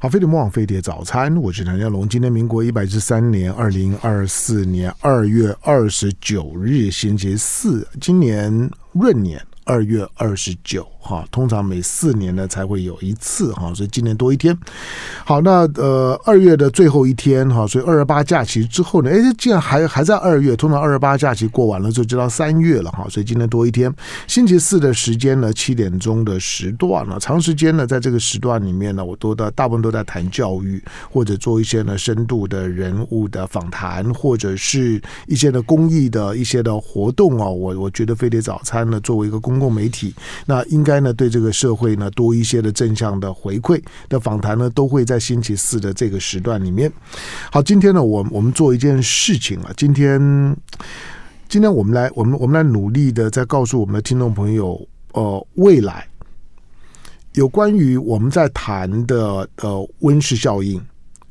好，飞碟魔网飞碟早餐，我是梁家龙。今天民国一百一十三年二零二四年二月二十九日，星期四，今年闰年二月二十九。哈，通常每四年呢才会有一次哈，所以今年多一天。好，那呃二月的最后一天哈，所以二十八假期之后呢，哎，竟然还还在二月。通常二十八假期过完了就知道三月了哈，所以今天多一天。星期四的时间呢，七点钟的时段呢，长时间呢在这个时段里面呢，我都在大部分都在谈教育，或者做一些呢深度的人物的访谈，或者是一些的公益的一些的活动啊。我我觉得飞碟早餐呢，作为一个公公共媒体，那应该。呢，对这个社会呢多一些的正向的回馈的访谈呢，都会在星期四的这个时段里面。好，今天呢，我我们做一件事情啊，今天今天我们来，我们我们来努力的在告诉我们的听众朋友，呃，未来有关于我们在谈的呃温室效应。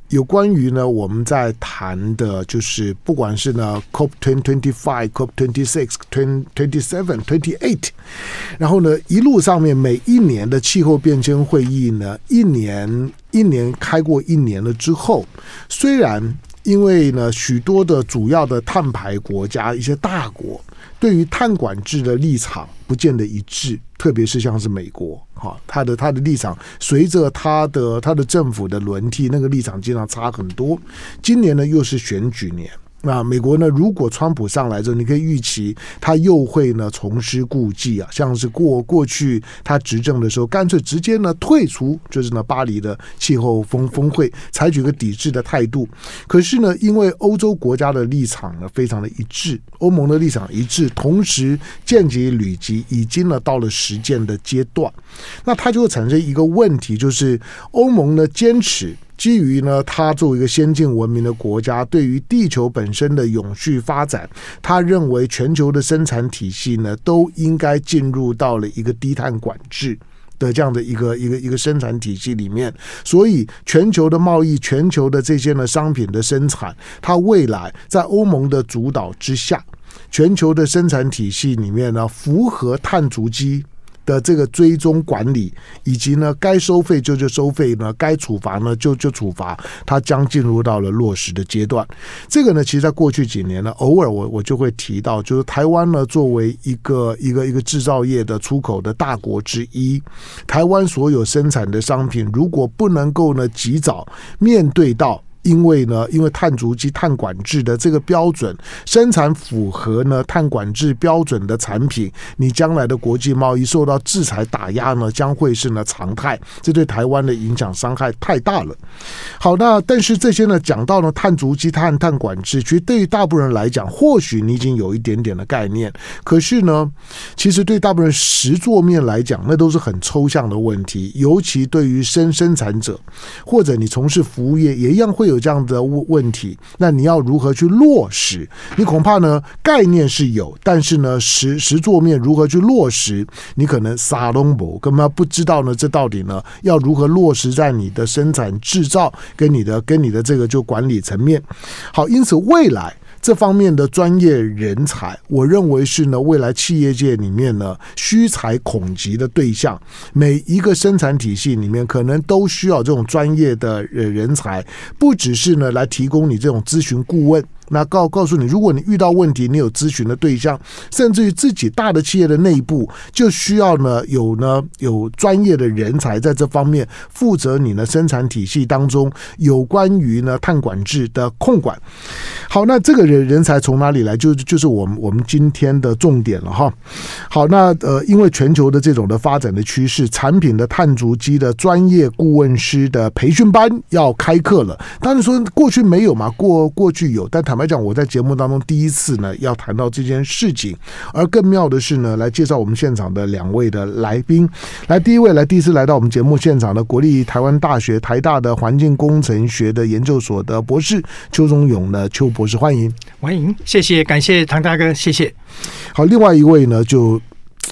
有关于呢，我们在谈的，就是不管是呢，COP twenty five、COP twenty six、twenty twenty seven、twenty eight，然后呢，一路上面每一年的气候变迁会议呢，一年一年开过一年了之后，虽然因为呢，许多的主要的碳排国家一些大国。对于碳管制的立场不见得一致，特别是像是美国，哈，他的他的立场随着他的他的政府的轮替，那个立场经常差很多。今年呢，又是选举年。那美国呢？如果川普上来之后，你可以预期他又会呢重施故技啊，像是过过去他执政的时候，干脆直接呢退出，就是呢巴黎的气候峰峰会，采取个抵制的态度。可是呢，因为欧洲国家的立场呢非常的一致，欧盟的立场一致，同时间接累积已经呢到了实践的阶段，那它就会产生一个问题，就是欧盟呢坚持。基于呢，他作为一个先进文明的国家，对于地球本身的永续发展，他认为全球的生产体系呢，都应该进入到了一个低碳管制的这样的一个一个一个生产体系里面。所以，全球的贸易、全球的这些呢商品的生产，它未来在欧盟的主导之下，全球的生产体系里面呢，符合碳足迹。的这个追踪管理，以及呢，该收费就就收费呢，该处罚呢就就处罚，它将进入到了落实的阶段。这个呢，其实在过去几年呢，偶尔我我就会提到，就是台湾呢作为一个一个一个制造业的出口的大国之一，台湾所有生产的商品，如果不能够呢及早面对到。因为呢，因为碳足迹、碳管制的这个标准，生产符合呢碳管制标准的产品，你将来的国际贸易受到制裁打压呢，将会是呢常态。这对台湾的影响伤害太大了。好，那但是这些呢，讲到了碳足迹、碳碳管制，其实对于大部分人来讲，或许你已经有一点点的概念。可是呢，其实对大部分人实作面来讲，那都是很抽象的问题。尤其对于生生产者，或者你从事服务业，也一样会有。有这样的问问题，那你要如何去落实？你恐怕呢概念是有，但是呢实实作面如何去落实，你可能撒龙博根本不知道呢。这到底呢要如何落实在你的生产制造跟你的跟你的这个就管理层面？好，因此未来。这方面的专业人才，我认为是呢，未来企业界里面呢，需才恐急的对象。每一个生产体系里面，可能都需要这种专业的人才，不只是呢来提供你这种咨询顾问。那告告诉你，如果你遇到问题，你有咨询的对象，甚至于自己大的企业的内部就需要呢有呢有专业的人才在这方面负责你的生产体系当中有关于呢碳管制的控管。好，那这个人人才从哪里来？就就是我们我们今天的重点了哈。好，那呃，因为全球的这种的发展的趋势，产品的碳足迹的专业顾问师的培训班要开课了。当然说过去没有嘛，过过去有，但他。坦白讲，我在节目当中第一次呢要谈到这件事情，而更妙的是呢，来介绍我们现场的两位的来宾。来，第一位来第一次来到我们节目现场的国立台湾大学台大的环境工程学的研究所的博士邱宗勇呢，邱博士欢迎，欢迎，谢谢，感谢唐大哥，谢谢。好，另外一位呢就。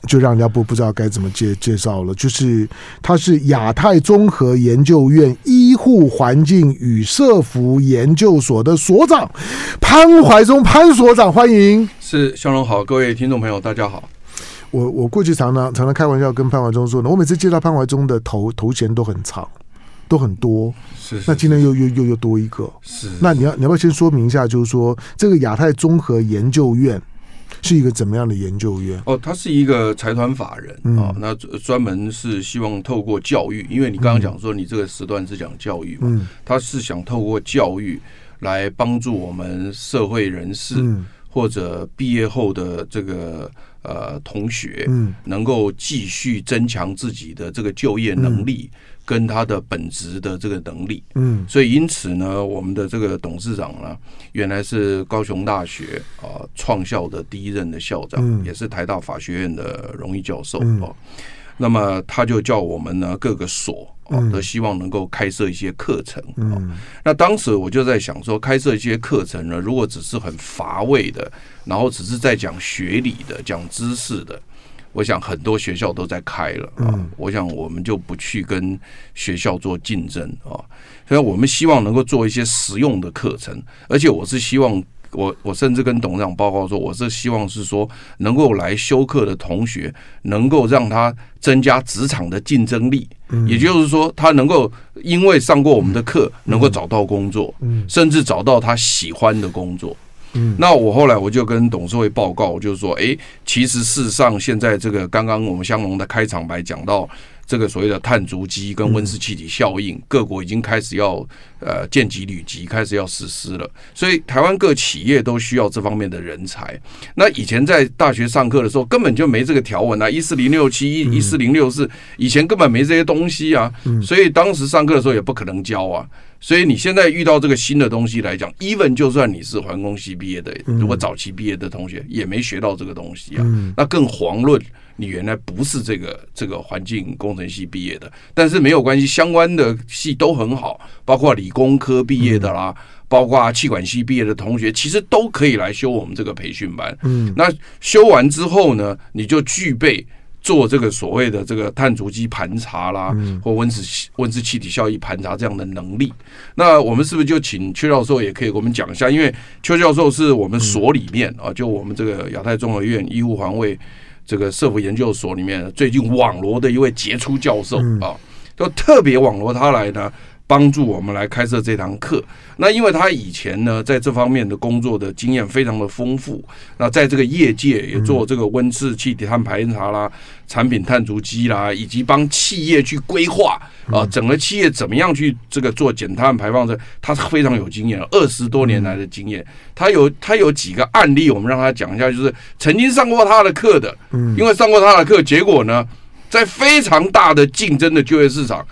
就让人家不不知道该怎么介介绍了，就是他是亚太综合研究院医护环境与社福研究所的所长潘怀忠潘所长，欢迎。是，向荣好，各位听众朋友，大家好。我我过去常常常常开玩笑跟潘怀忠说呢，我每次介绍潘怀忠的头头衔都很长，都很多。是，是，那今天又又又又多一个。是，那你要你要不要先说明一下，就是说这个亚太综合研究院是一个怎么样的研究院？哦，他是一个财团法人啊、那专门是希望透过教育，因为你刚刚讲说你这个时段是讲教育嘛，嗯、他是想透过教育来帮助我们社会人士。嗯或者毕业后的这个呃同学，嗯，能够继续增强自己的这个就业能力，跟他的本职的这个能力，嗯，所以因此呢，我们的这个董事长呢，原来是高雄大学啊创校的第一任的校长，也是台大法学院的荣誉教授哦。那么他就叫我们呢各个所。哦，都希望能够开设一些课程。哦，那当时我就在想说，开设一些课程呢，如果只是很乏味的，然后只是在讲学理的、讲知识的，我想很多学校都在开了啊。我想我们就不去跟学校做竞争啊。所以我们希望能够做一些实用的课程，而且我是希望。我我甚至跟董事长报告说，我是希望是说，能够来修课的同学，能够让他增加职场的竞争力，也就是说，他能够因为上过我们的课，能够找到工作，甚至找到他喜欢的工作。那我后来我就跟董事会报告，就是说，哎，其实事实上现在这个刚刚我们香农的开场白讲到。这个所谓的碳足迹跟温室气体效应，各国已经开始要呃见机履机，开始要实施了。所以台湾各企业都需要这方面的人才。那以前在大学上课的时候，根本就没这个条文啊，一四零六七一一四零六四，以前根本没这些东西啊。所以当时上课的时候也不可能教啊。所以你现在遇到这个新的东西来讲，even 就算你是环工系毕业的，如果早期毕业的同学也没学到这个东西啊，那更遑论。你原来不是这个这个环境工程系毕业的，但是没有关系，相关的系都很好，包括理工科毕业的啦，包括气管系毕业的同学，其实都可以来修我们这个培训班。嗯，那修完之后呢，你就具备做这个所谓的这个碳足迹盘查啦，或温室温室气体效益盘查这样的能力。那我们是不是就请邱教授也可以给我们讲一下？因为邱教授是我们所里面啊，就我们这个亚太综合院医务环卫。这个社福研究所里面最近网罗的一位杰出教授啊，就特别网罗他来呢，帮助我们来开设这堂课。那因为他以前呢，在这方面的工作的经验非常的丰富，那在这个业界也做这个温室气体碳排查啦、产品碳足迹啦，以及帮企业去规划啊，整个企业怎么样去这个做减碳排放，这他是非常有经验，二十多年来的经验。他有他有几个案例，我们让他讲一下，就是曾经上过他的课的，因为上过他的课，结果呢，在非常大的竞争的就业市场。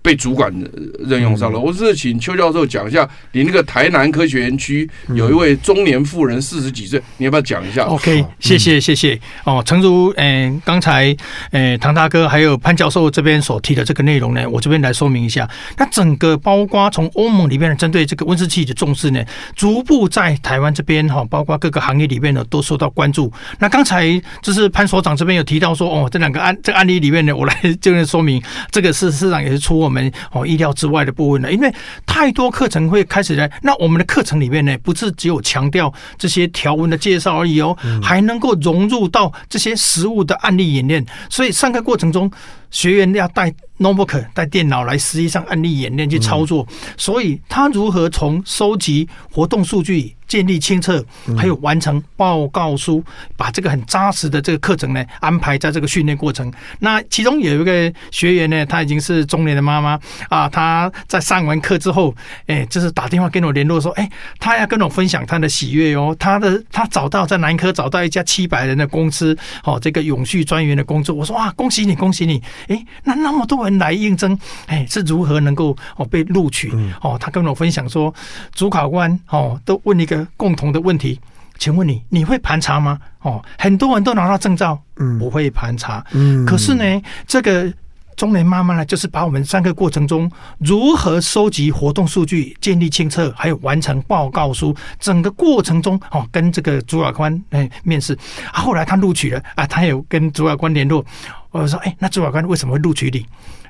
被主管任用上了，我是请邱教授讲一下，你那个台南科学园区有一位中年妇人，四十几岁，你要不要讲一下？OK，谢谢谢谢哦。诚如嗯刚才呃唐大哥还有潘教授这边所提的这个内容呢，我这边来说明一下。那整个包括从欧盟里面针对这个温室气体的重视呢，逐步在台湾这边哈，包括各个行业里面呢都受到关注。那刚才就是潘所长这边有提到说，哦，这两个案这个案例里面呢，我来 这边说明，这个是市长也是出我们。哦，意料之外的部分呢，因为太多课程会开始来，那我们的课程里面呢，不是只有强调这些条文的介绍而已哦，还能够融入到这些实物的案例演练，所以上课过程中，学员要带 notebook 带电脑来实际上案例演练去操作，所以他如何从收集活动数据。建立清册，还有完成报告书，把这个很扎实的这个课程呢安排在这个训练过程。那其中有一个学员呢，他已经是中年的妈妈啊，他在上完课之后，哎，就是打电话跟我联络说，哎，他要跟我分享他的喜悦哦，他的他找到在南科找到一家七百人的公司，哦，这个永续专员的工作。我说哇，恭喜你，恭喜你！哎，那那么多人来应征，哎，是如何能够哦被录取？哦，他跟我分享说，主考官哦都问一个。共同的问题，请问你你会盘查吗？哦，很多人都拿到证照，嗯，不会盘查，嗯，可是呢，这个中年妈妈呢，就是把我们上课过程中如何收集活动数据、建立清册，还有完成报告书，整个过程中哦，跟这个主考官哎面试，啊，后来他录取了啊，他有跟主考官联络，我说哎，那主考官为什么会录取你？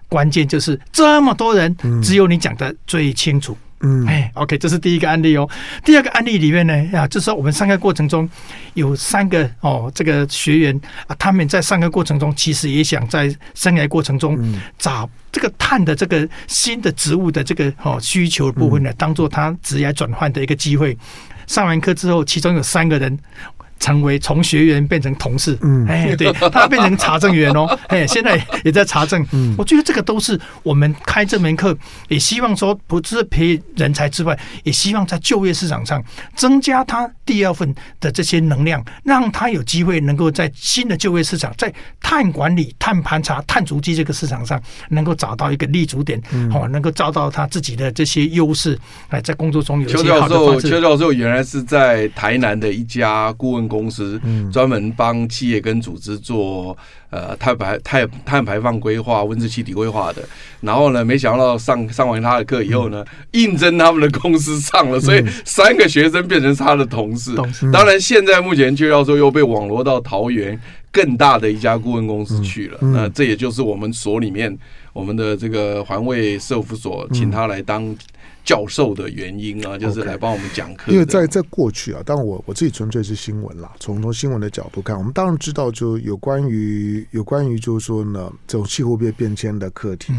关键就是这么多人，只有你讲的最清楚。嗯，哎，OK，这是第一个案例哦。第二个案例里面呢，啊，就是说我们上课过程中有三个哦，这个学员啊，他们在上课过程中其实也想在生涯过程中找这个碳的这个新的植物的这个哦需求部分呢，当做他职业转换的一个机会。上完课之后，其中有三个人。成为从学员变成同事，嗯，哎，对，他变成查证员哦，哎，现在也在查证，嗯，我觉得这个都是我们开这门课，也希望说，不是培人才之外，也希望在就业市场上增加他第二份的这些能量，让他有机会能够在新的就业市场，在碳管理、碳盘查、碳足迹这个市场上，能够找到一个立足点，哦，能够找到他自己的这些优势，哎，在工作中有。邱教授，邱教授原来是在台南的一家顾问。公司专门帮企业跟组织做呃碳排碳碳排放规划、温室气体规划的。然后呢，没想到上上完他的课以后呢，应征他们的公司上了，所以三个学生变成他的同事。当然，现在目前就要说又被网罗到桃园更大的一家顾问公司去了。那这也就是我们所里面我们的这个环卫社服所，请他来当。教授的原因啊，就是来帮我们讲课。因为在在过去啊，当然我我自己纯粹是新闻啦，从从新闻的角度看，我们当然知道，就有关于有关于就是说呢，这种气候变变迁的课题，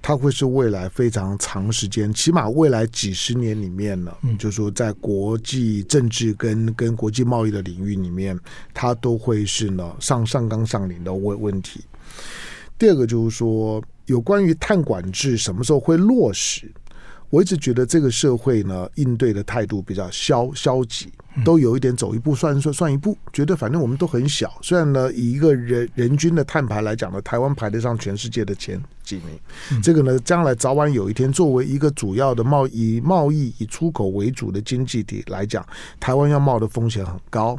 它会是未来非常长时间，起码未来几十年里面呢，就是说在国际政治跟跟国际贸易的领域里面，它都会是呢上上纲上领的问问题。第二个就是说，有关于碳管制什么时候会落实？我一直觉得这个社会呢，应对的态度比较消消极，都有一点走一步算算算一步，觉得反正我们都很小。虽然呢，以一个人人均的碳排来讲呢，台湾排得上全世界的前几名。这个呢，将来早晚有一天，作为一个主要的贸易贸易以出口为主的经济体来讲，台湾要冒的风险很高。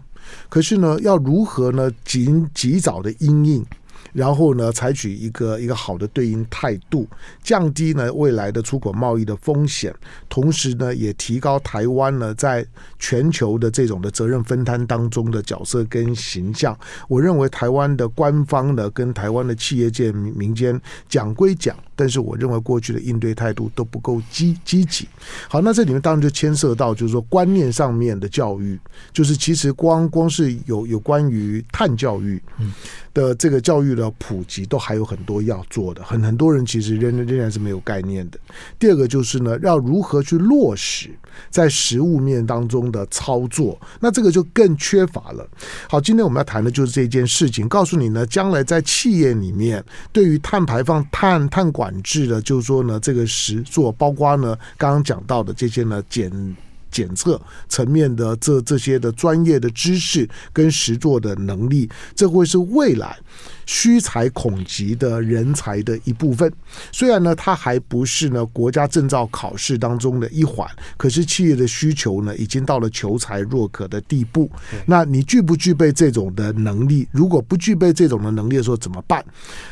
可是呢，要如何呢，及及早的因应？然后呢，采取一个一个好的对应态度，降低呢未来的出口贸易的风险，同时呢，也提高台湾呢在全球的这种的责任分摊当中的角色跟形象。我认为台湾的官方呢，跟台湾的企业界民民间讲归讲，但是我认为过去的应对态度都不够积积极。好，那这里面当然就牵涉到就是说观念上面的教育，就是其实光光是有有关于碳教育，嗯。的这个教育的普及都还有很多要做的，很很多人其实仍仍然是没有概念的。第二个就是呢，要如何去落实在实物面当中的操作，那这个就更缺乏了。好，今天我们要谈的就是这件事情，告诉你呢，将来在企业里面对于碳排放、碳碳管制的，就是说呢，这个实作，包括呢刚刚讲到的这些呢减。检测层面的这这些的专业的知识跟实作的能力，这会是未来。需才恐急的人才的一部分，虽然呢，它还不是呢国家证照考试当中的一环，可是企业的需求呢，已经到了求才若渴的地步。那你具不具备这种的能力？如果不具备这种的能力的时候怎么办？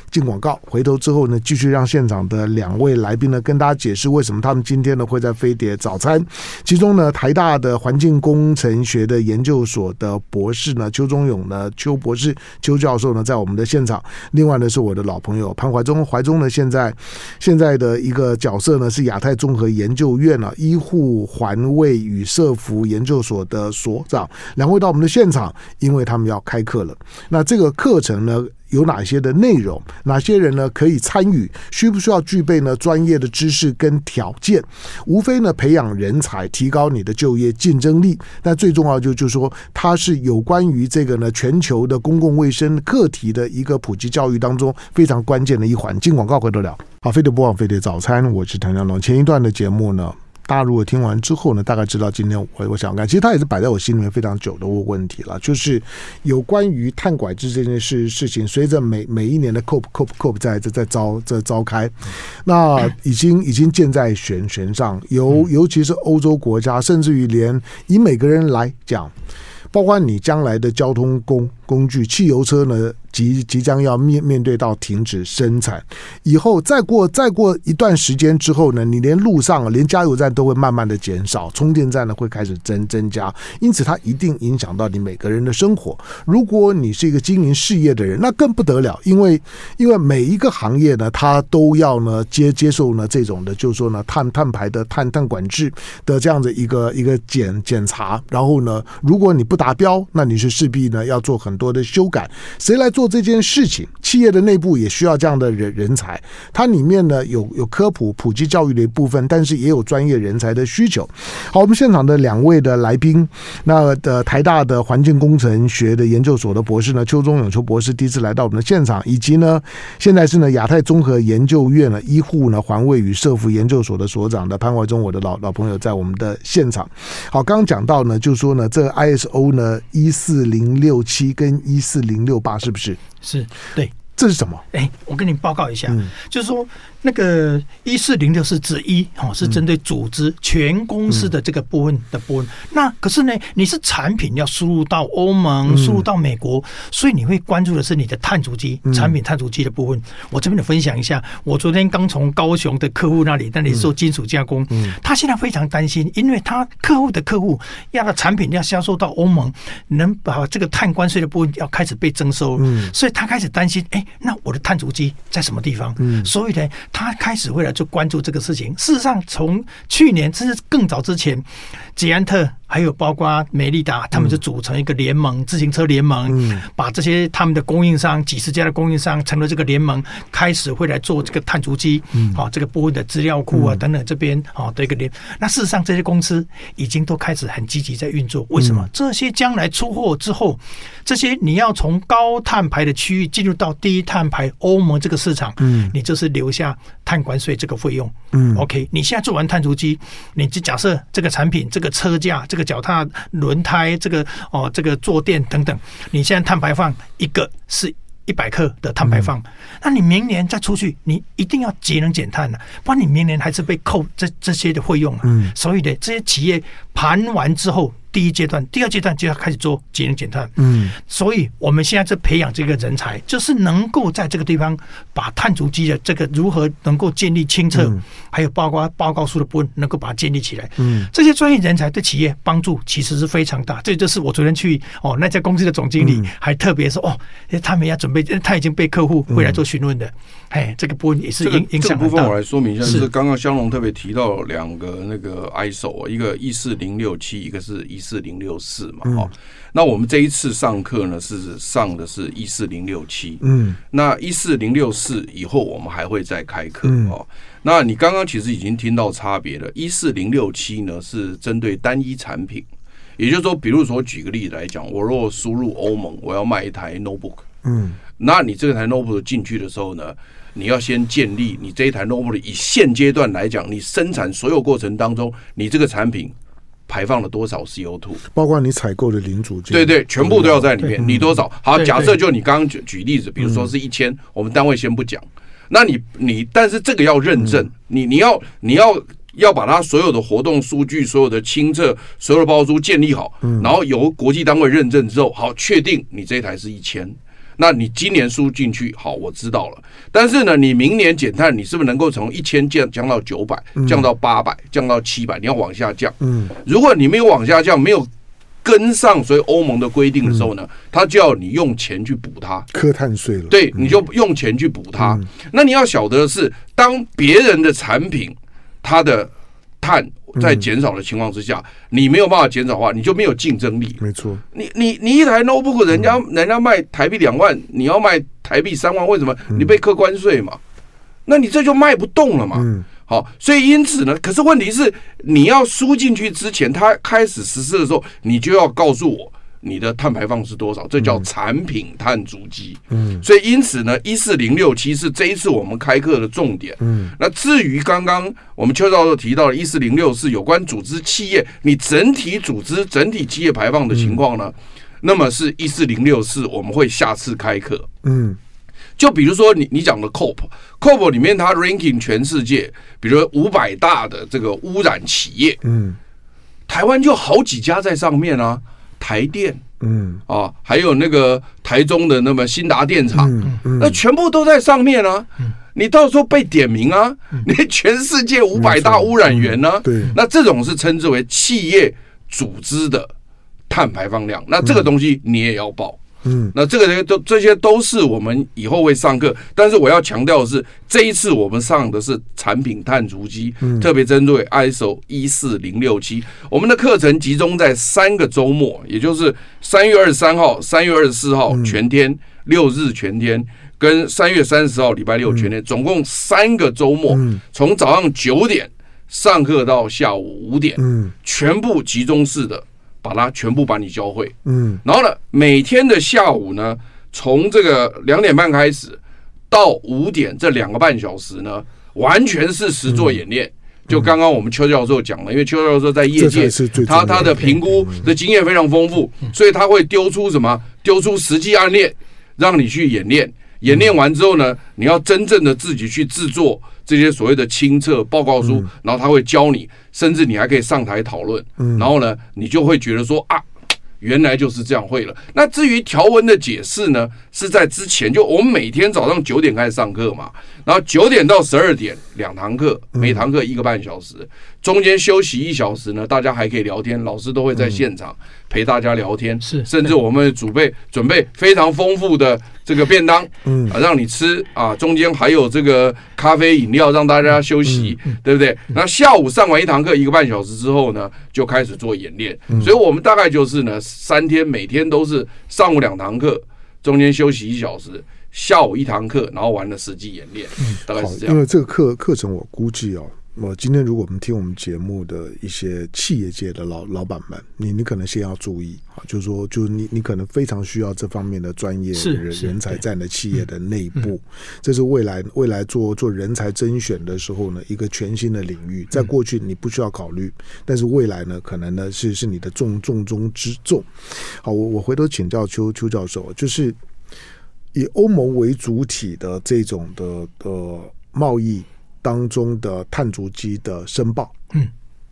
进广告，回头之后呢，继续让现场的两位来宾呢跟大家解释为什么他们今天呢会在飞碟早餐。其中呢，台大的环境工程学的研究所的博士呢，邱忠勇呢，邱博士，邱教授呢，在我们的现现场，另外呢是我的老朋友潘怀忠，怀忠呢现在现在的一个角色呢是亚太综合研究院啊医护环卫与社服研究所的所长，两位到我们的现场，因为他们要开课了。那这个课程呢，有哪些的内容？哪些人呢可以参与？需不需要具备呢专业的知识跟条件？无非呢培养人才，提高你的就业竞争力。但最重要就就是说，它是有关于这个呢全球的公共卫生课题的一个普及教育当中非常关键的一环。进广告回得了。好，飞碟播报，飞碟早餐，我是谭家龙。前一段的节目呢。大家如果听完之后呢，大概知道今天我我想干，其实他也是摆在我心里面非常久的问问题了，就是有关于碳管制这件事事情，随着每每一年的 COP COP COP 在在在召在召开，那已经 已经箭在弦弦上，尤尤其是欧洲国家，甚至于连以每个人来讲。包括你将来的交通工工具，汽油车呢，即即将要面面对到停止生产，以后再过再过一段时间之后呢，你连路上连加油站都会慢慢的减少，充电站呢会开始增增加，因此它一定影响到你每个人的生活。如果你是一个经营事业的人，那更不得了，因为因为每一个行业呢，它都要呢接接受呢这种的，就是说呢碳碳排的碳碳管制的这样的一个一个检检查，然后呢，如果你不达标，那你是势必呢要做很多的修改，谁来做？这件事情，企业的内部也需要这样的人人才。它里面呢有有科普、普及教育的一部分，但是也有专业人才的需求。好，我们现场的两位的来宾，那的台大的环境工程学的研究所的博士呢，邱宗永邱博士第一次来到我们的现场，以及呢现在是呢亚太综合研究院呢医护呢环卫与社福研究所的所长的潘怀忠，我的老老朋友在我们的现场。好，刚刚讲到呢，就说呢，这个 ISO 呢一四零六七跟一四零六八是不是？是对，这是什么？哎，我跟你报告一下，嗯、就是说。那个一四零六是指一哦，是针对组织全公司的这个部分的部分。那可是呢，你是产品要输入到欧盟，输入到美国，所以你会关注的是你的碳足迹，产品碳足迹的部分。我这边的分享一下，我昨天刚从高雄的客户那里，那里做金属加工，他现在非常担心，因为他客户的客户要的产品要销售到欧盟，能把这个碳关税的部分要开始被征收，所以他开始担心，哎，那我的碳足迹在什么地方？所以呢。他开始会来就关注这个事情。事实上，从去年甚至更早之前，捷安特。还有包括美利达，他们就组成一个联盟，自行车联盟，把这些他们的供应商几十家的供应商成了这个联盟，开始会来做这个碳足迹，好，这个部分的资料库啊等等这边好的一个联。那事实上，这些公司已经都开始很积极在运作。为什么？这些将来出货之后，这些你要从高碳排的区域进入到低碳排欧盟这个市场，嗯，你就是留下碳关税这个费用，嗯，OK，你现在做完碳足迹，你就假设这个产品这个车架这个。脚踏轮胎，这个哦，这个坐垫等等，你现在碳排放一个是一百克的碳排放，嗯、那你明年再出去，你一定要节能减碳了，不然你明年还是被扣这这些的费用了。嗯，所以呢，这些企业盘完之后。第一阶段，第二阶段就要开始做节能减碳。嗯，所以我们现在在培养这个人才，就是能够在这个地方把碳足迹的这个如何能够建立清澈，还有包括报告书的部分能够把它建立起来。嗯，这些专业人才对企业帮助其实是非常大。这就是我昨天去哦那家公司的总经理还特别说哦，他们要准备，他已经被客户会来做询问的。哎，这个部分也是影影响很大。这个部分我来说明一下，是刚刚香龙特别提到两个那个 ISO，一个一四零六七，一个是一四零六四嘛，哈、嗯。那我们这一次上课呢，是上的是一四零六七，嗯。那一四零六四以后，我们还会再开课，哦、嗯。那你刚刚其实已经听到差别了。一四零六七呢，是针对单一产品，也就是说，比如说举个例子来讲，我若输入欧盟，我要卖一台 notebook，嗯。那你这台 notebook 进去的时候呢，你要先建立你这一台 notebook，以现阶段来讲，你生产所有过程当中，你这个产品。排放了多少 CO2？包括你采购的零组件，对对，全部都要在里面。你多少？好，假设就你刚刚举举例子，比如说是一千，我们单位先不讲。那你你，但是这个要认证，你你要你要要把它所有的活动数据、所有的清册、所有的包租建立好，然后由国际单位认证之后，好，确定你这一台是一千。那你今年输进去，好，我知道了。但是呢，你明年减碳，你是不是能够从一千降降到九百，降到八百，降到七百？你要往下降。嗯，如果你没有往下降，没有跟上所以欧盟的规定的时候呢，他就要你用钱去补它，科碳税了。对，你就用钱去补它。那你要晓得的是，当别人的产品，它的碳。在减少的情况之下，你没有办法减少的话，你就没有竞争力。没错，你你你一台 notebook，人家人家卖台币两万，你要卖台币三万，为什么？你被课关税嘛？那你这就卖不动了嘛？好，所以因此呢，可是问题是，你要输进去之前，他开始实施的时候，你就要告诉我。你的碳排放是多少？这叫产品碳足迹。嗯，所以因此呢，一四零六七是这一次我们开课的重点。嗯，那至于刚刚我们邱教授提到的一四零六是有关组织企业你整体组织整体企业排放的情况呢，那么是一四零六四我们会下次开课。嗯，就比如说你你讲的 COP，COP 里面它 ranking 全世界，比如五百大的这个污染企业，嗯，台湾就好几家在上面啊。台电、嗯啊，还有那个台中的那么兴达电厂，嗯嗯那全部都在上面啊。你到时候被点名啊，你全世界五百大污染源呢、啊？对，那这种是称之为企业组织的碳排放量，那这个东西你也要报。嗯，那这个都这些都是我们以后会上课，但是我要强调的是，这一次我们上的是产品碳足迹，特别针对 ISO 一四零六七，我们的课程集中在三个周末，也就是三月二十三号、三月二十四号全天、六日全天，跟三月三十号礼拜六全天，总共三个周末，从早上九点上课到下午五点，全部集中式的。把它全部把你教会，嗯，然后呢，每天的下午呢，从这个两点半开始到五点这两个半小时呢，完全是实作演练。就刚刚我们邱教授讲了，因为邱教授在业界，他他的评估的经验非常丰富，所以他会丢出什么？丢出实际案例，让你去演练。演练完之后呢，你要真正的自己去制作这些所谓的清册报告书，然后他会教你，甚至你还可以上台讨论。然后呢，你就会觉得说啊，原来就是这样会了。那至于条文的解释呢，是在之前，就我们每天早上九点开始上课嘛，然后九点到十二点两堂课，每堂课一个半小时，中间休息一小时呢，大家还可以聊天，老师都会在现场陪大家聊天，是，甚至我们准备准备非常丰富的。这个便当，嗯，让你吃啊，中间还有这个咖啡饮料，让大家休息，对不对？那下午上完一堂课一个半小时之后呢，就开始做演练。所以我们大概就是呢，三天每天都是上午两堂课，中间休息一小时，下午一堂课，然后完了实际演练，嗯大概是这样。因为这个课课程我估计哦。我今天如果我们听我们节目的一些企业界的老老板们，你你可能先要注意啊，就是说，就是你你可能非常需要这方面的专业人人才在的企业的内部，这是未来未来做做人才甄选的时候呢，一个全新的领域，在过去你不需要考虑，但是未来呢，可能呢是是你的重重中之重。好，我我回头请教邱邱教授，就是以欧盟为主体的这种的的贸易。当中的碳足迹的申报，嗯，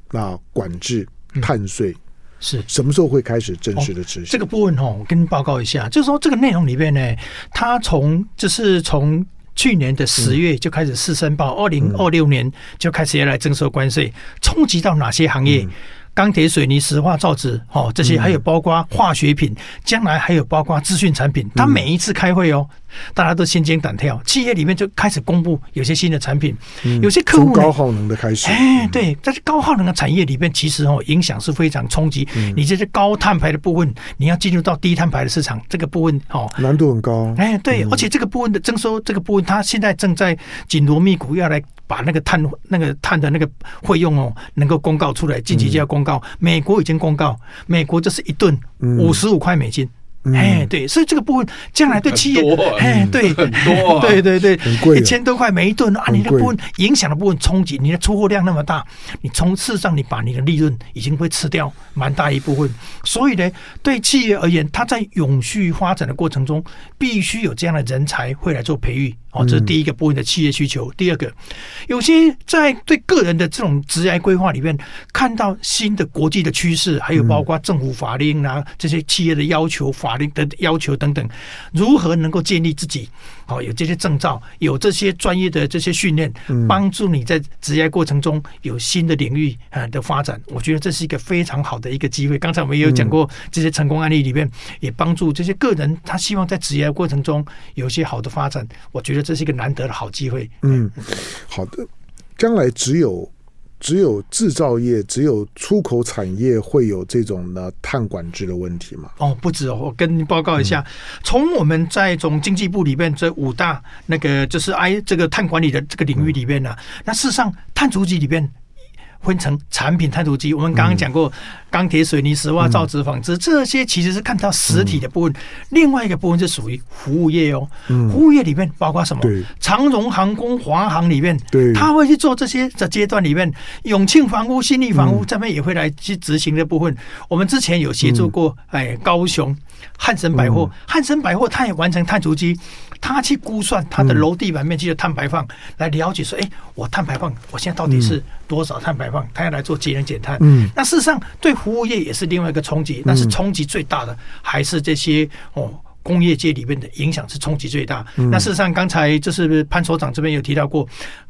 那管制碳税是什么时候会开始正式的执行？这个部分哦，我跟您报告一下，就是说这个内容里面呢，它从就是从去年的十月就开始试申报，二零二六年就开始要来征收关税，冲击到哪些行业？钢铁、水泥、石化、造纸，哦，这些还有包括化学品，将来还有包括资讯产品。他每一次开会哦，大家都心惊胆跳，企业里面就开始公布有些新的产品，有些客户高耗能的开始。哎，对，在这高耗能的产业里面，其实哦影响是非常冲击。你这些高碳排的部分，你要进入到低碳排的市场，这个部分哦难度很高。哎，对，而且这个部分的征收，这个部分它现在正在紧锣密鼓要来。把那个碳那个碳的那个费用哦，能够公告出来，近期就要公告。美国已经公告，美国这是一吨五十五块美金。哎，对，所以这个部分将来对企业，哎，对，很多，对对对，很贵，一千多块每一吨啊，你的部分影响的部分冲击，你的出货量那么大，你从事实上你把你的利润已经会吃掉蛮大一部分。所以呢，对企业而言，它在永续发展的过程中，必须有这样的人才会来做培育。哦，这是第一个部分的企业需求。第二个，有些在对个人的这种职业规划里面，看到新的国际的趋势，还有包括政府法令啊，这些企业的要求、法令的要求等等，如何能够建立自己？哦，有这些证照，有这些专业的这些训练，帮助你在职业过程中有新的领域啊的发展。我觉得这是一个非常好的一个机会。刚才我们也有讲过这些成功案例里面，也帮助这些个人，他希望在职业过程中有些好的发展。我觉得。这是一个难得的好机会。嗯，好的。将来只有只有制造业、只有出口产业会有这种的碳管制的问题吗？哦，不止哦。我跟你报告一下，从、嗯、我们在从经济部里面这五大那个就是 I 这个碳管理的这个领域里面呢、啊，嗯、那事实上碳足迹里面。分成产品碳足迹，我们刚刚讲过，钢铁、水泥、石化、造纸、纺织这些其实是看到实体的部分。另外一个部分是属于服务业哦，服务业里面包括什么？长荣航空、华航里面，他会去做这些的阶段里面，永庆房屋、新力房屋这边也会来去执行的部分。我们之前有协助过，哎，高雄汉森百货，汉森百货他也完成碳足迹。他去估算他的楼地板面积的碳排放，来了解说，哎，我碳排放，我现在到底是多少碳排排放，它要来做节能减碳。嗯，那事实上对服务业也是另外一个冲击，但是冲击最大的还是这些哦。工业界里面的影响是冲击最大。嗯、那事实上，刚才就是潘所长这边有提到过，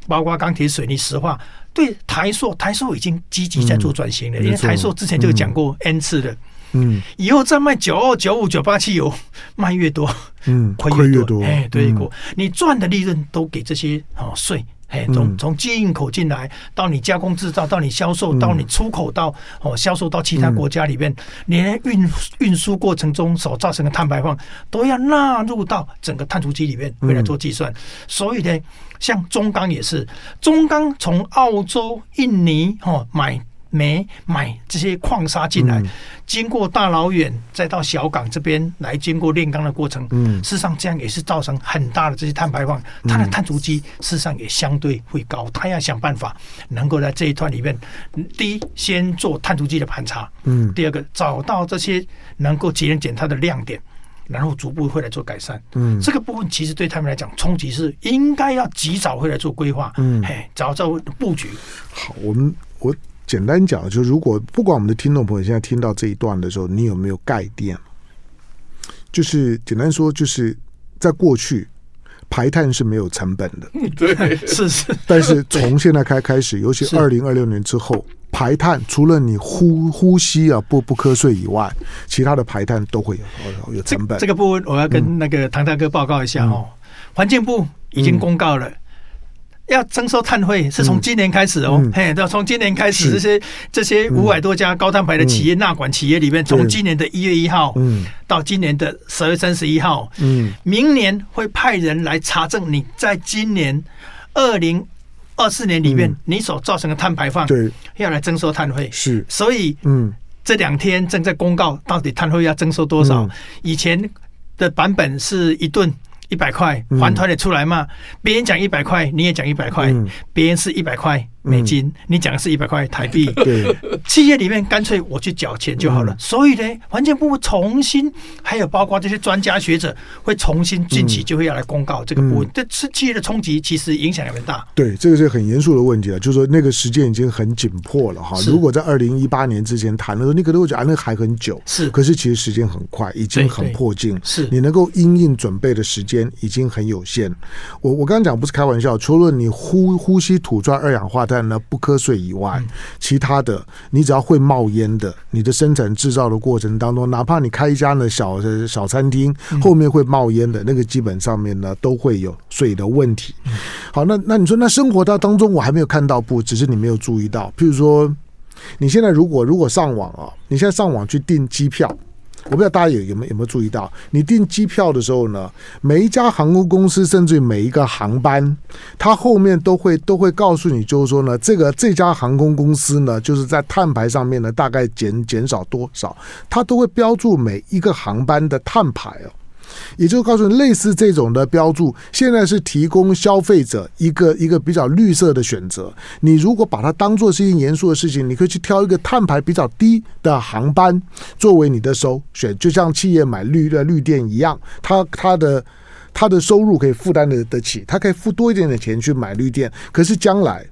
包括钢铁、水泥、石化，对台塑，台塑已经积极在做转型了。嗯、因为台塑之前就讲过 N 次的，嗯，以后再卖九二、九五、九八汽油，卖越多，嗯，亏越多。哎，对过，你赚的利润都给这些哦税。哎，从从进口进来到你加工制造，到你销售，到你出口到哦销售到其他国家里面，连运运输过程中所造成的碳排放都要纳入到整个碳足迹里面，回来做计算。所以呢，像中钢也是，中钢从澳洲、印尼哦买。煤买这些矿砂进来，经过大老远再到小港这边来，经过炼钢的过程，事实上这样也是造成很大的这些碳排放，它的碳足迹事实上也相对会高。它要想办法能够在这一段里面，第一先做碳足迹的盘查，嗯，第二个找到这些能够节能减碳的亮点，然后逐步会来做改善。嗯，这个部分其实对他们来讲冲击是应该要及早会来做规划，嗯，嘿，早早布局。好，我们我。简单讲，就是如果不管我们的听众朋友现在听到这一段的时候，你有没有概念？就是简单说，就是在过去排碳是没有成本的，对，是是。但是从现在开开始，尤其二零二六年之后，排碳除了你呼呼吸啊不不瞌睡以外，其他的排碳都会有有成本。这个部分我要跟那个唐大哥报告一下哦，环境部已经公告了。要征收碳费是从今年开始哦，嘿，要从今年开始，这些这些五百多家高碳排的企业纳管企业里面，从今年的一月一号，到今年的十二月三十一号，嗯，明年会派人来查证你在今年二零二四年里面你所造成的碳排放，对，要来征收碳费，是，所以，嗯，这两天正在公告到底碳费要征收多少，以前的版本是一吨。一百块，还团的出来嘛？别人讲一百块，你也讲一百块，别人是一百块。美金，嗯、你讲的是一百块台币。对，企业里面干脆我去缴钱就好了。嗯、所以呢，环境部重新，还有包括这些专家学者会重新近期就会要来公告这个部分。嗯、这是企业的冲击其实影响也很大。对，这个是很严肃的问题了，就是说那个时间已经很紧迫了哈。如果在二零一八年之前谈的时候，你可能会觉得啊，那个还很久。是，可是其实时间很快，已经很迫近。是，你能够因应准备的时间已经很有限。我我刚刚讲不是开玩笑，除了你呼呼吸吐出二氧化碳呢，不瞌睡以外，其他的你只要会冒烟的，你的生产制造的过程当中，哪怕你开一家呢小小餐厅，后面会冒烟的那个，基本上面呢都会有水的问题。好，那那你说那生活当当中我还没有看到不，只是你没有注意到。譬如说，你现在如果如果上网啊，你现在上网去订机票。我不知道大家有有没有有没有注意到，你订机票的时候呢，每一家航空公司，甚至于每一个航班，它后面都会都会告诉你，就是说呢，这个这家航空公司呢，就是在碳排上面呢，大概减减少多少，它都会标注每一个航班的碳排哦。也就告诉你，类似这种的标注，现在是提供消费者一个一个比较绿色的选择。你如果把它当做是一件严肃的事情，你可以去挑一个碳排比较低的航班作为你的首选，就像企业买绿的绿电一样，它它的它的收入可以负担得得起，它可以付多一点点钱去买绿电。可是将来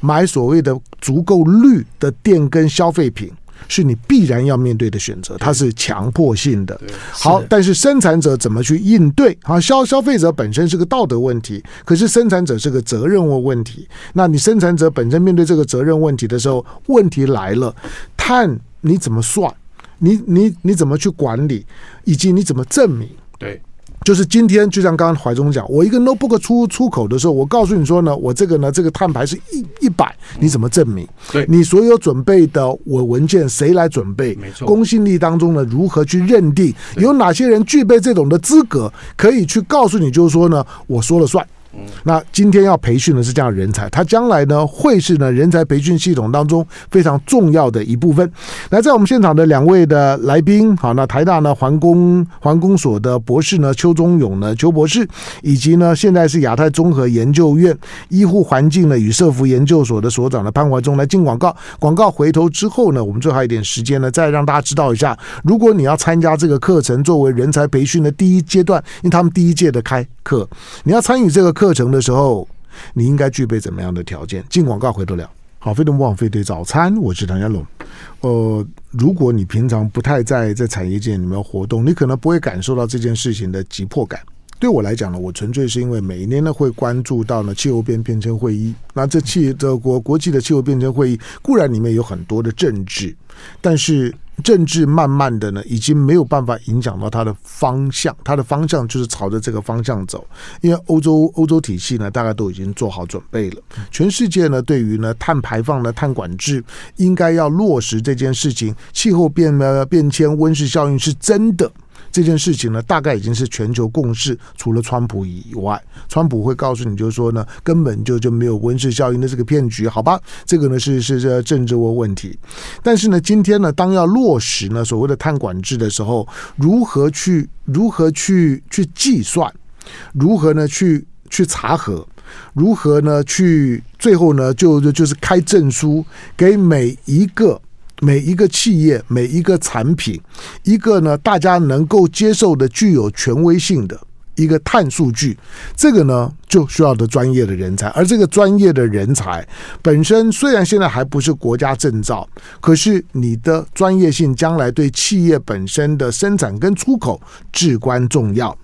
买所谓的足够绿的电跟消费品。是你必然要面对的选择，它是强迫性的。好，但是生产者怎么去应对？啊，消消费者本身是个道德问题，可是生产者是个责任问问题。那你生产者本身面对这个责任问题的时候，问题来了，碳你怎么算？你你你怎么去管理？以及你怎么证明？对。就是今天，就像刚刚怀中讲，我一个 notebook 出出口的时候，我告诉你说呢，我这个呢，这个碳排是一一百，你怎么证明？对，你所有准备的我文件谁来准备？没错，公信力当中呢，如何去认定有哪些人具备这种的资格，可以去告诉你，就是说呢，我说了算。那今天要培训的是这样的人才，他将来呢会是呢人才培训系统当中非常重要的一部分。来，在我们现场的两位的来宾，好，那台大呢环工环工所的博士呢邱宗勇呢邱博士，以及呢现在是亚太综合研究院医护环境呢与社福研究所的所长的潘怀忠来进广告。广告回头之后呢，我们最后一点时间呢，再让大家知道一下，如果你要参加这个课程，作为人才培训的第一阶段，因为他们第一届的开课，你要参与这个课。程的时候，你应该具备怎么样的条件？进广告回得了。好，飞碟模仿飞对早餐，我是唐家龙。呃，如果你平常不太在在产业界里面活动，你可能不会感受到这件事情的急迫感。对我来讲呢，我纯粹是因为每一年呢会关注到呢气候变变迁会议。那这气德国国际的气候变迁会议固然里面有很多的政治，但是。政治慢慢的呢，已经没有办法影响到它的方向，它的方向就是朝着这个方向走。因为欧洲欧洲体系呢，大概都已经做好准备了。全世界呢，对于呢碳排放的碳管制，应该要落实这件事情。气候变呃变迁、温室效应是真的。这件事情呢，大概已经是全球共识。除了川普以外，川普会告诉你，就是说呢，根本就就没有温室效应的这个骗局，好吧？这个呢是是这政治问问题。但是呢，今天呢，当要落实呢所谓的碳管制的时候，如何去如何去去计算，如何呢去去查核，如何呢去最后呢就就就是开证书给每一个。每一个企业，每一个产品，一个呢，大家能够接受的、具有权威性的一个碳数据，这个呢，就需要的专业的人才。而这个专业的人才本身，虽然现在还不是国家证照，可是你的专业性将来对企业本身的生产跟出口至关重要。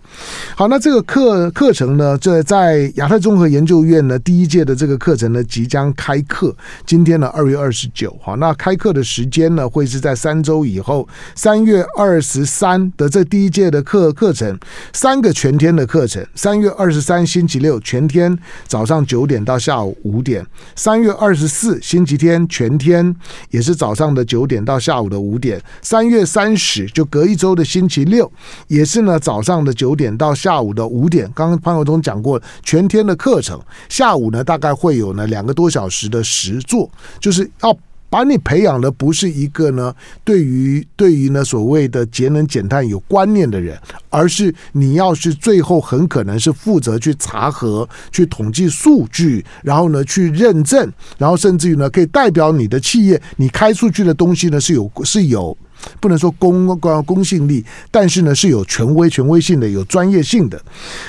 好，那这个课课程呢，这在亚太综合研究院呢，第一届的这个课程呢，即将开课。今天呢，二月二十九号，那开课的时间呢，会是在三周以后，三月二十三的这第一届的课课程，三个全天的课程。三月二十三星期六全天，早上九点到下午五点；三月二十四星期天全天，也是早上的九点到下午的五点；三月三十就隔一周的星期六，也是呢早上的九点到下午的五点，刚刚潘国忠讲过全天的课程，下午呢大概会有呢两个多小时的实作，就是要把你培养的不是一个呢对于对于呢所谓的节能减碳有观念的人，而是你要是最后很可能是负责去查核、去统计数据，然后呢去认证，然后甚至于呢可以代表你的企业，你开出去的东西呢是有是有。不能说公公公信力，但是呢是有权威、权威性的、有专业性的。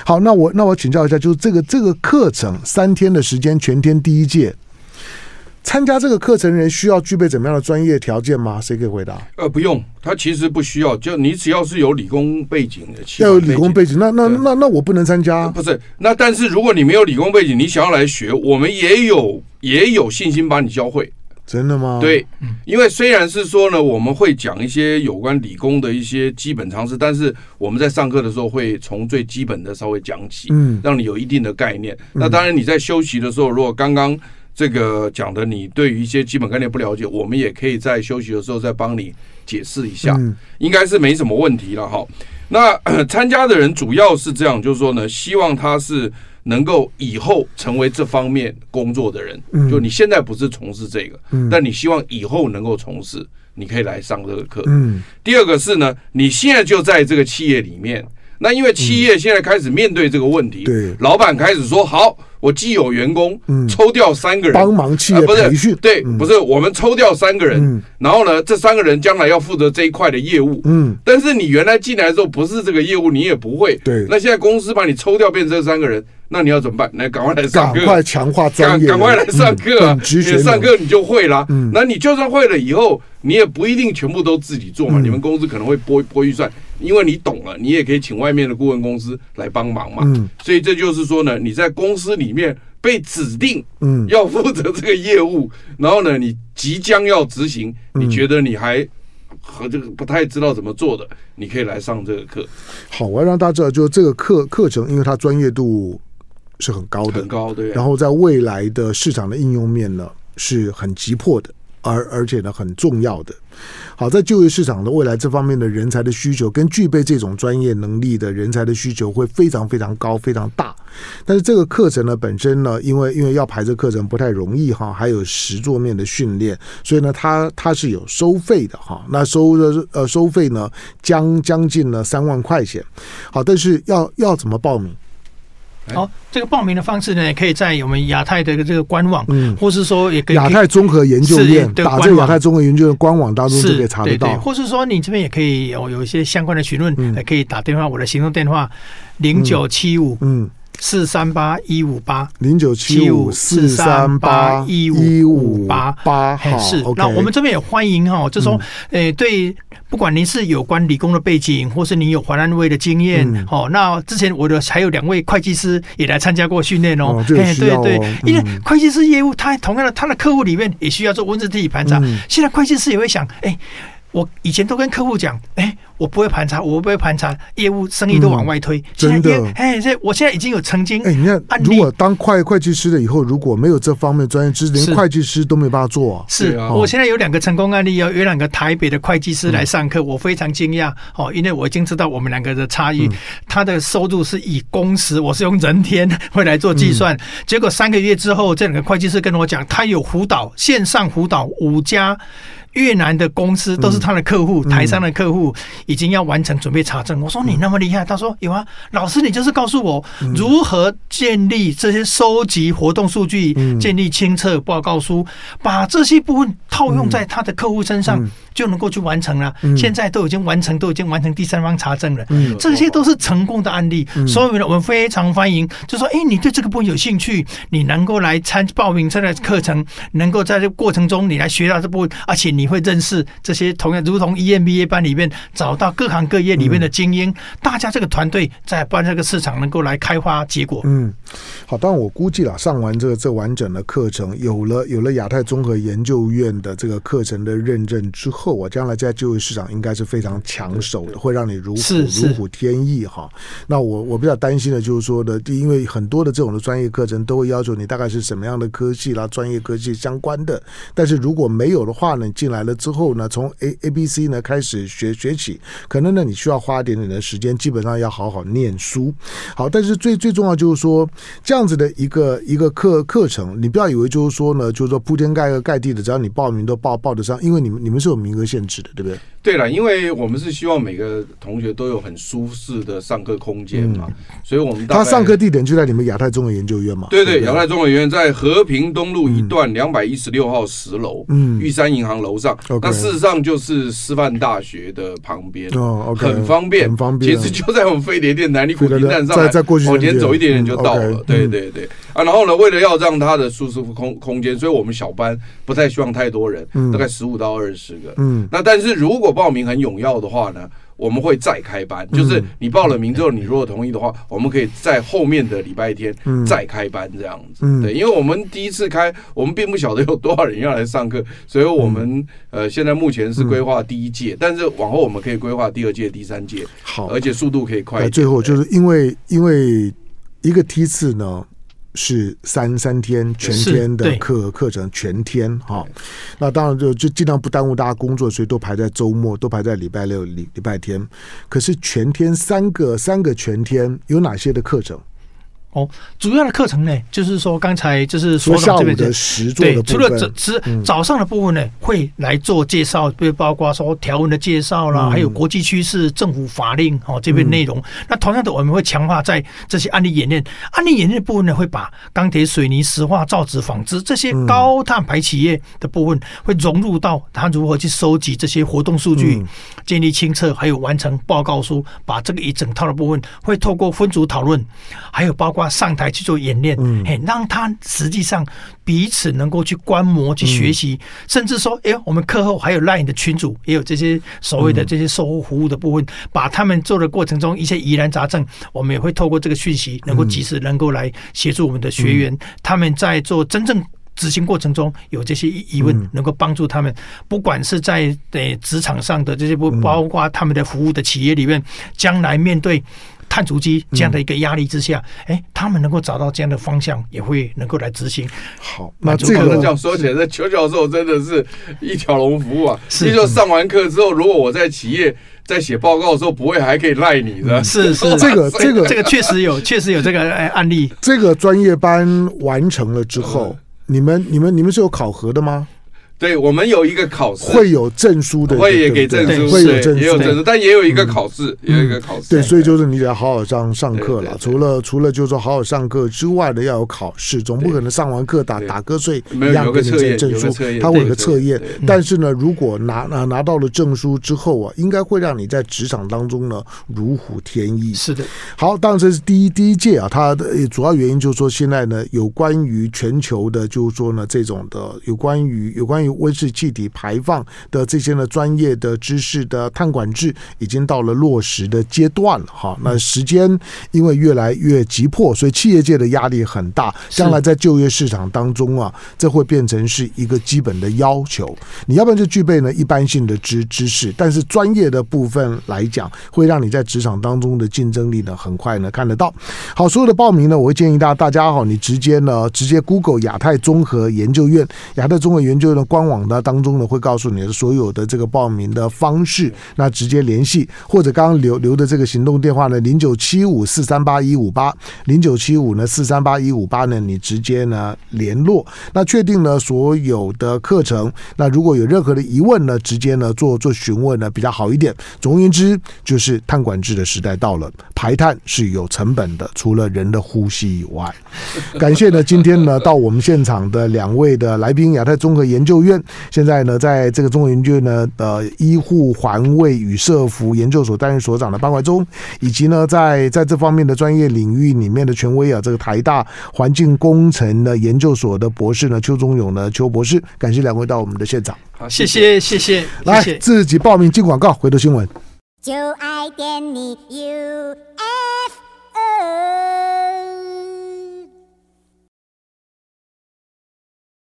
好，那我那我请教一下，就是这个这个课程三天的时间，全天第一届，参加这个课程人需要具备怎么样的专业条件吗？谁可以回答？呃，不用，他其实不需要，就你只要是有理工背景的，要有理工背景，那那那那我不能参加？不是，那但是如果你没有理工背景，你想要来学，我们也有也有信心把你教会。真的吗？对，因为虽然是说呢，我们会讲一些有关理工的一些基本常识，但是我们在上课的时候会从最基本的稍微讲起，嗯，让你有一定的概念。那当然你在休息的时候，如果刚刚这个讲的你对于一些基本概念不了解，我们也可以在休息的时候再帮你解释一下，应该是没什么问题了哈。那 参加的人主要是这样，就是说呢，希望他是。能够以后成为这方面工作的人，就你现在不是从事这个，但你希望以后能够从事，你可以来上这个课。第二个是呢，你现在就在这个企业里面，那因为企业现在开始面对这个问题，对老板开始说好。我既有员工，抽调三个人帮忙企业培训，对，不是我们抽调三个人，然后呢，这三个人将来要负责这一块的业务，嗯，但是你原来进来的时候不是这个业务，你也不会，对，那现在公司把你抽调变成这三个人，那你要怎么办？来，赶快来上课，赶快强化专业，赶快来上课啊！你上课你就会了，那你就算会了以后，你也不一定全部都自己做嘛，你们公司可能会拨拨预算，因为你懂了，你也可以请外面的顾问公司来帮忙嘛，嗯，所以这就是说呢，你在公司里。里面被指定，嗯，要负责这个业务，然后呢，你即将要执行，你觉得你还和这个不太知道怎么做的，你可以来上这个课。好，我要让大家知道，就是这个课课程，因为它专业度是很高的，很高，对。然后在未来的市场的应用面呢，是很急迫的。而而且呢，很重要的，好，在就业市场的未来这方面的人才的需求，跟具备这种专业能力的人才的需求会非常非常高，非常大。但是这个课程呢，本身呢，因为因为要排这课程不太容易哈，还有实作面的训练，所以呢，它它是有收费的哈。那收的呃收费呢，将将近呢三万块钱。好，但是要要怎么报名？好，这个报名的方式呢，也可以在我们亚太的这个官网，嗯，或是说也可以亚太综合研究院打这个亚太综合研究院官网当中就可以查得到，对对，或是说你这边也可以有有一些相关的询问，也可以打电话，我的行动电话零九七五嗯四三八一五八零九七五四三八一五八八好是。那我们这边也欢迎哈，就说，诶、嗯，对，不管您是有关理工的背景，或是您有华南卫的经验，好、嗯，那之前我的还有两位会计师也来参加过训练哦。对对，因为会计师业务，他同样的，他的客户里面也需要做温室气体盘查。嗯、现在会计师也会想，哎。我以前都跟客户讲，哎、欸，我不会盘查，我不会盘查，业务生意都往外推。嗯、真的，哎，这我现在已经有曾经，哎、欸，你看，如果当会会计师了以后，如果没有这方面专业知识，连会计师都没办法做、啊。是，啊、我现在有两个成功案例，有有两个台北的会计师来上课，嗯、我非常惊讶哦，因为我已经知道我们两个的差异。嗯、他的收入是以工时，我是用人天会来做计算，嗯、结果三个月之后，这两个会计师跟我讲，他有辅导线上辅导五家。越南的公司都是他的客户，嗯、台商的客户已经要完成准备查证。嗯、我说你那么厉害，他说有啊，老师你就是告诉我如何建立这些收集活动数据，嗯、建立清册报告书，把这些部分套用在他的客户身上。嗯嗯就能够去完成了。现在都已经完成，都已经完成第三方查证了。这些都是成功的案例。所以呢，我们非常欢迎，就说，哎，你对这个部分有兴趣，你能够来参报名这个课程，能够在这个过程中你来学到这部分，而且你会认识这些同样如同 EMBA 班里面找到各行各业里面的精英，大家这个团队在帮这个市场能够来开发结果。嗯，好，当然我估计了，上完这个这完整的课程，有了有了亚太综合研究院的这个课程的认证之后。我将来在就业市场应该是非常抢手的，会让你如虎如虎添翼哈。那我我比较担心的就是说的，因为很多的这种的专业课程都会要求你大概是什么样的科技啦，专业科技相关的。但是如果没有的话呢，你进来了之后呢，从 A A B C 呢开始学学起，可能呢你需要花一点点的时间，基本上要好好念书。好，但是最最重要就是说，这样子的一个一个课课程，你不要以为就是说呢，就是说铺天盖盖盖地的，只要你报名都报报得上，因为你们你们是有名。名额限制的，对不对？对了，因为我们是希望每个同学都有很舒适的上课空间嘛，嗯、所以我们他上课地点就在你们亚太综合研究院嘛。对对，亚太综合研究院在和平东路一段两百一十六号十楼，嗯，玉山银行楼上。嗯、那事实上就是师范大学的旁边哦，okay, 很方便，很方便。其实就在我们飞碟电台离古亭站上来，再过去往前走一点点就到了。嗯、对对对。啊，然后呢，为了要让他的舒适空空间，所以我们小班不太希望太多人，大概十五到二十个。嗯，那但是如果报名很踊跃的话呢，我们会再开班，就是你报了名之后，你如果同意的话，我们可以在后面的礼拜天再开班这样子。嗯，对，因为我们第一次开，我们并不晓得有多少人要来上课，所以我们呃现在目前是规划第一届，但是往后我们可以规划第二届、第三届。好，而且速度可以快。最后就是因为因为一个梯次呢。是三三天全天的课课程全天哈，那当然就就尽量不耽误大家工作，所以都排在周末，都排在礼拜六、礼礼拜天。可是全天三个三个全天有哪些的课程？哦，主要的课程呢，就是说刚才就是说这边的实作的部分，对，除了早早上的部分呢，嗯、会来做介绍，比如包括说条文的介绍啦，嗯、还有国际趋势、政府法令哦这边内容。嗯、那同样的，我们会强化在这些案例演练，案例演练的部分呢，会把钢铁、水泥、石化、造纸、纺织这些高碳排企业的部分，会融入到他如何去收集这些活动数据，嗯、建立清册，还有完成报告书，把这个一整套的部分，会透过分组讨论，还有包括。上台去做演练，哎，让他实际上彼此能够去观摩、去学习，甚至说，哎，我们课后还有 LINE 的群组，也有这些所谓的这些售后服务的部分，把他们做的过程中一些疑难杂症，我们也会透过这个讯息，能够及时能够来协助我们的学员，他们在做真正执行过程中有这些疑问，能够帮助他们，不管是在呃职场上的这些不包括他们的服务的企业里面，将来面对。碳足迹这样的一个压力之下，哎、他们能够找到这样的方向，也会能够来执行。好，那这个这样说起来，这邱教授真的是一条龙服务啊！是，就上完课之后，如果我在企业在写报告的时候，不会还可以赖你的。是是，这个 这个这个确实有，确实有这个案例。这个专业班完成了之后，嗯、你们你们你们是有考核的吗？对，我们有一个考试，会有证书的，会也给证书，会有证书，也有证书，但也有一个考试，也有一个考试。对，所以就是你得好好上上课了。除了除了就是说好好上课之外的，要有考试，总不可能上完课打打瞌睡一样给你证证书，他会有个测验。但是呢，如果拿拿拿到了证书之后啊，应该会让你在职场当中呢如虎添翼。是的。好，当然这是第一第一届啊，它的主要原因就是说现在呢有关于全球的，就是说呢这种的有关于有关于温室气体。排放的这些呢，专业的知识的碳管制已经到了落实的阶段了哈。那时间因为越来越急迫，所以企业界的压力很大。将来在就业市场当中啊，这会变成是一个基本的要求。你要不然就具备呢一般性的知知识，但是专业的部分来讲，会让你在职场当中的竞争力呢很快呢看得到。好，所有的报名呢，我会建议大家大家哈，你直接呢直接 Google 亚太综合研究院，亚太综合研究院的官网的当中呢。会告诉你的所有的这个报名的方式，那直接联系或者刚刚留留的这个行动电话呢，零九七五四三八一五八零九七五呢四三八一五八呢，你直接呢联络，那确定了所有的课程，那如果有任何的疑问呢，直接呢做做询问呢比较好一点。总而言之，就是碳管制的时代到了，排碳是有成本的，除了人的呼吸以外。感谢呢今天呢到我们现场的两位的来宾，亚太综合研究院现在呢。在这个中国研究院呢，呃，医护环卫与社服研究所担任所长的班怀忠，以及呢，在在这方面的专业领域里面的权威啊，这个台大环境工程的研究所的博士呢，邱忠勇呢，邱博士，感谢两位到我们的现场。好，谢谢，谢谢，来自己报名进广告，回头新闻。就爱点你 UFO